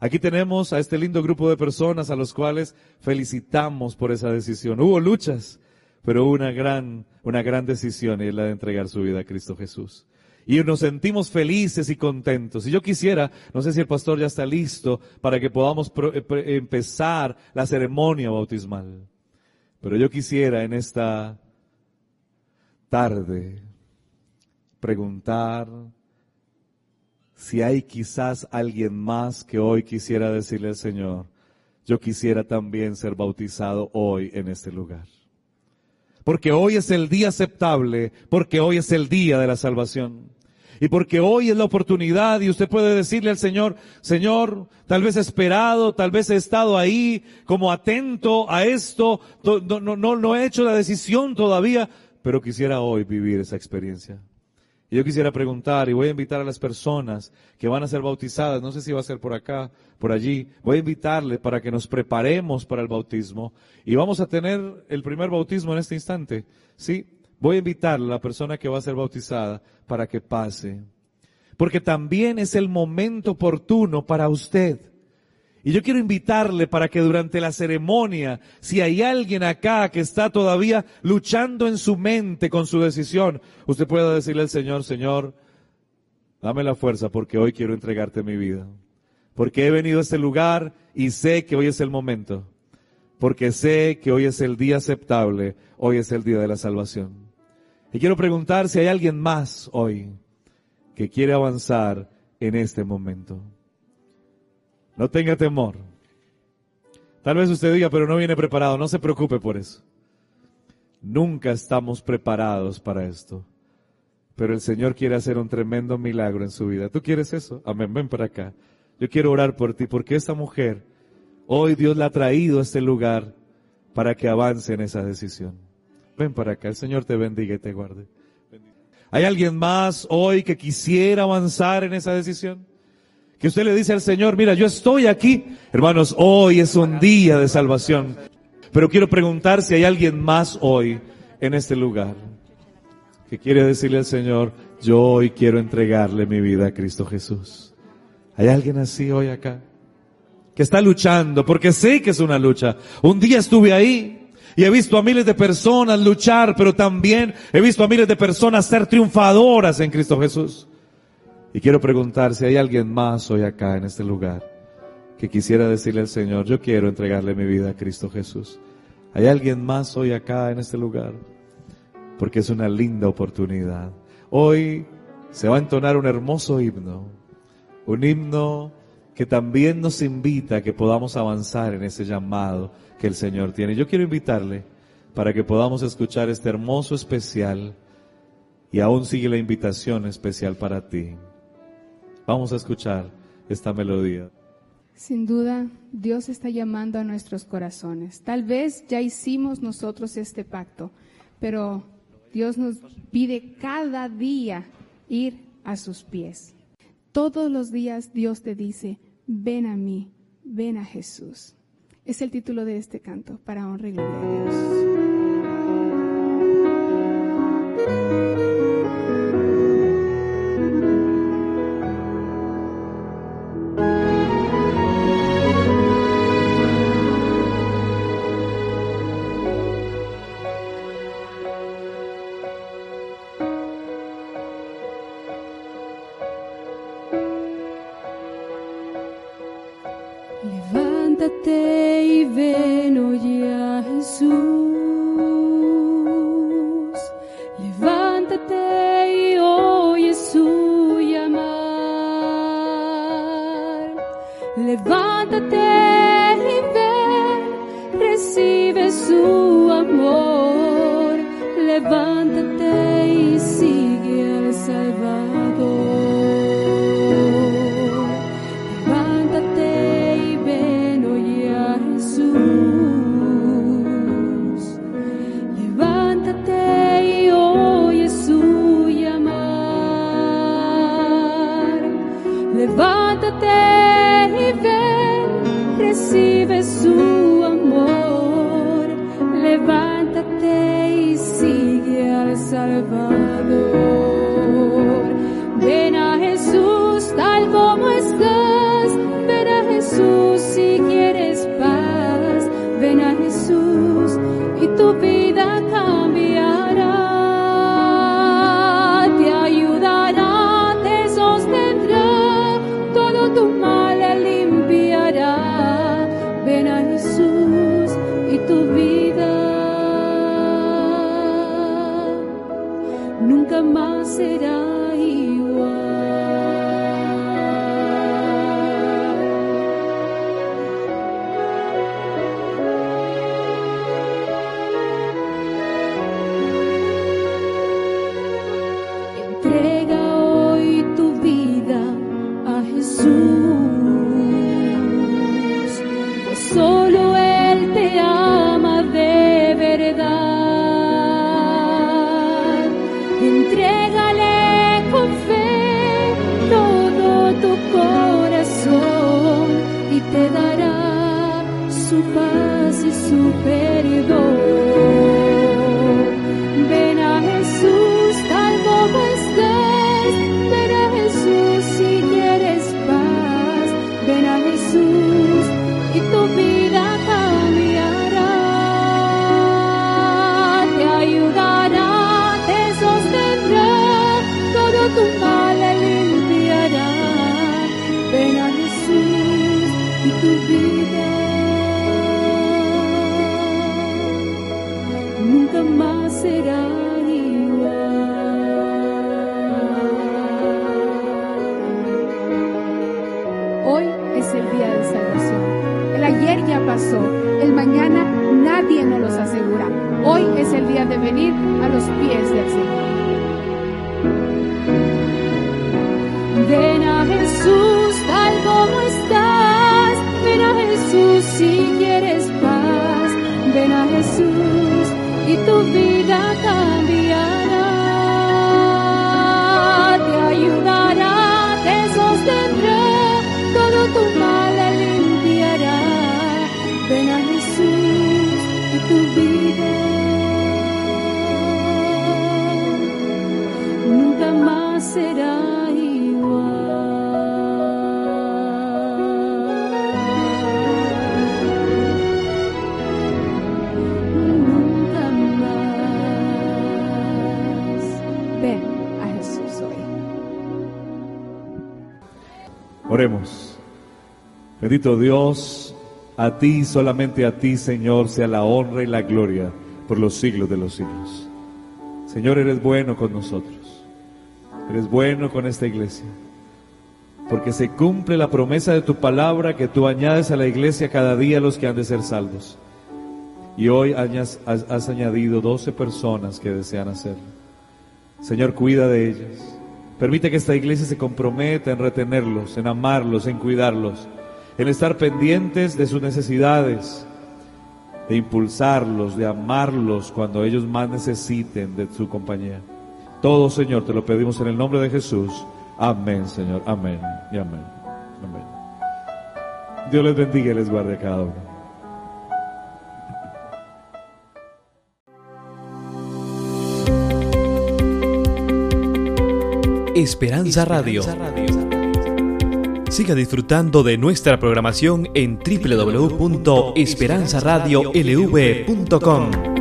Aquí tenemos a este lindo grupo de personas a los cuales felicitamos por esa decisión. Hubo luchas, pero una gran, una gran decisión es la de entregar su vida a Cristo Jesús. Y nos sentimos felices y contentos. Y yo quisiera, no sé si el pastor ya está listo para que podamos eh, empezar la ceremonia bautismal. Pero yo quisiera en esta tarde preguntar si hay quizás alguien más que hoy quisiera decirle al Señor, yo quisiera también ser bautizado hoy en este lugar. Porque hoy es el día aceptable, porque hoy es el día de la salvación. Y porque hoy es la oportunidad y usted puede decirle al Señor, Señor, tal vez he esperado, tal vez he estado ahí como atento a esto, no, no, no, no he hecho la decisión todavía, pero quisiera hoy vivir esa experiencia. Yo quisiera preguntar, y voy a invitar a las personas que van a ser bautizadas, no sé si va a ser por acá, por allí, voy a invitarle para que nos preparemos para el bautismo. Y vamos a tener el primer bautismo en este instante, ¿sí? Voy a invitarle a la persona que va a ser bautizada para que pase. Porque también es el momento oportuno para usted y yo quiero invitarle para que durante la ceremonia, si hay alguien acá que está todavía luchando en su mente con su decisión, usted pueda decirle al Señor, Señor, dame la fuerza porque hoy quiero entregarte mi vida. Porque he venido a este lugar y sé que hoy es el momento. Porque sé que hoy es el día aceptable, hoy es el día de la salvación. Y quiero preguntar si hay alguien más hoy que quiere avanzar en este momento. No tenga temor. Tal vez usted diga, pero no viene preparado. No se preocupe por eso. Nunca estamos preparados para esto. Pero el Señor quiere hacer un tremendo milagro en su vida. ¿Tú quieres eso? Amén. Ven para acá. Yo quiero orar por ti porque esta mujer, hoy Dios la ha traído a este lugar para que avance en esa decisión. Ven para acá. El Señor te bendiga y te guarde. ¿Hay alguien más hoy que quisiera avanzar en esa decisión? Que usted le dice al Señor, mira, yo estoy aquí. Hermanos, hoy es un día de salvación. Pero quiero preguntar si hay alguien más hoy en este lugar que quiere decirle al Señor, yo hoy quiero entregarle mi vida a Cristo Jesús. ¿Hay alguien así hoy acá? Que está luchando, porque sé que es una lucha. Un día estuve ahí y he visto a miles de personas luchar, pero también he visto a miles de personas ser triunfadoras en Cristo Jesús. Y quiero preguntar si hay alguien más hoy acá en este lugar que quisiera decirle al Señor, yo quiero entregarle mi vida a Cristo Jesús. ¿Hay alguien más hoy acá en este lugar? Porque es una linda oportunidad. Hoy se va a entonar un hermoso himno, un himno que también nos invita a que podamos avanzar en ese llamado que el Señor tiene. Yo quiero invitarle para que podamos escuchar este hermoso especial y aún sigue la invitación especial para ti. Vamos a escuchar esta melodía. Sin duda, Dios está llamando a nuestros corazones. Tal vez ya hicimos nosotros este pacto, pero Dios nos pide cada día ir a sus pies. Todos los días Dios te dice, ven a mí, ven a Jesús. Es el título de este canto, para honra y gloria a Dios. será. Bendito Dios, a ti, solamente a ti, Señor, sea la honra y la gloria por los siglos de los siglos. Señor, eres bueno con nosotros. Eres bueno con esta iglesia. Porque se cumple la promesa de tu palabra que tú añades a la iglesia cada día los que han de ser salvos. Y hoy has, has añadido 12 personas que desean hacerlo. Señor, cuida de ellas. Permite que esta iglesia se comprometa en retenerlos, en amarlos, en cuidarlos, en estar pendientes de sus necesidades, de impulsarlos, de amarlos cuando ellos más necesiten de su compañía. Todo, Señor, te lo pedimos en el nombre de Jesús. Amén, Señor. Amén y amén. Amén. Dios les bendiga y les guarde a cada uno. Esperanza Radio. Siga disfrutando de nuestra programación en www.esperanzaradiolv.com.